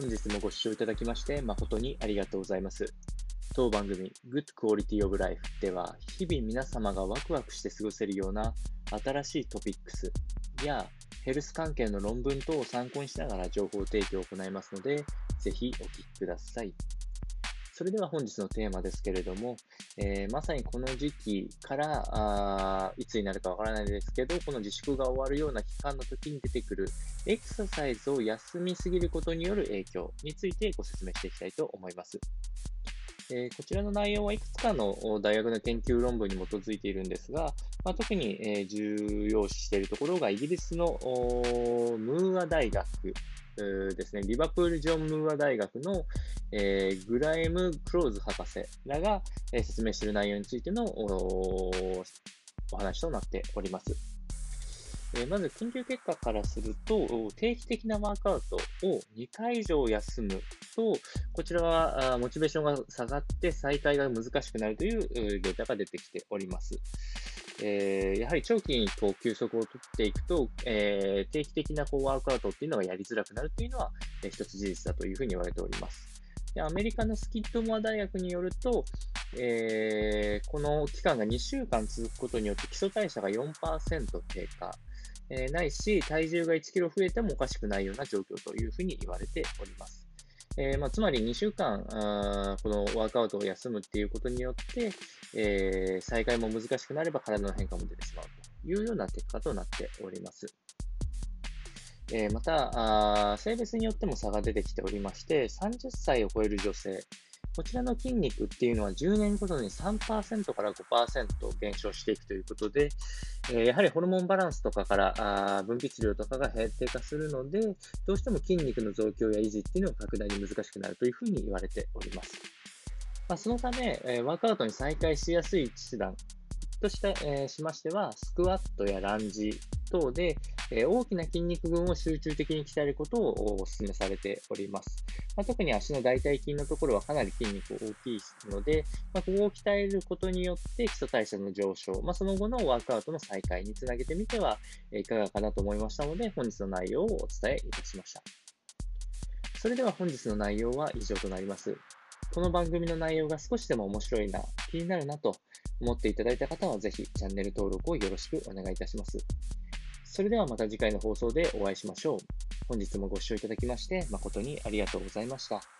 本日もご視聴いただきまして誠にありがとうございます。当番組 Good Quality of Life では日々皆様がワクワクして過ごせるような新しいトピックスやヘルス関係の論文等を参考にしながら情報提供を行いますので、ぜひお聞きください。それでは本日のテーマですけれども、えーまさにこの時期からあーいつになるかわからないですけど、この自粛が終わるような期間の時に出てくるエクササイズを休みすぎることによる影響についてご説明していきたいと思います。えーこちらの内容はいくつかの大学の研究論文に基づいているんですが、まあ、特に、えー重要視しているところがイギリスのおームア大学ですね、リバプール・ジョン・ムーア大学の、えーグラエム・クローズ博士らが、えー説明している内容についてのお話となっております。えーまず研究結果からすると、定期的なワークアウトを2回以上休むと、こちらはモチベーションが下がって再開が難しくなるというデータが出てきております。えーやはり長期にこう休息を取っていくと、えー定期的なこうワークアウトっていうのがやりづらくなるというのは、えー一つ事実だというふうに言われております。でアメリカのスキッドモア大学によると、えーこの期間が2週間続くことによって基礎代謝が4%低下、えーないし体重が1キロ増えてもおかしくないような状況というふうに言われております。えーまあ、つまり2週間あこのワークアウトを休むっていうことによって、えー再開も難しくなれば体の変化も出てしまうというような結果となっております。えーまたあ、性別によっても差が出てきておりまして、30歳を超える女性、こちらの筋肉っていうのは10年ごとに3%から5%減少していくということで、えやはりホルモンバランスとかからあ分泌量とかが低下するので、どうしても筋肉の増強や維持っていうのが格段に難しくなるというふうに言われております。まあ、そのため、えワークアウトに再開しやすい手段として、えしましては、スクワットやランジ等で、えー大きな筋肉群を集中的に鍛えることをお勧めされております。まあ、特に足の大腿筋のところはかなり筋肉大きいので、まあ、ここを鍛えることによって基礎代謝の上昇、まあ、その後のワークアウトの再開につなげてみては、えいかがかなと思いましたので、本日の内容をお伝えいたしました。それでは本日の内容は以上となります。この番組の内容が少しでも面白いな、気になるなと思っていただいた方は、ぜひチャンネル登録をよろしくお願いいたします。それではまた次回の放送でお会いしましょう。本日もご視聴いただきまして誠にありがとうございました。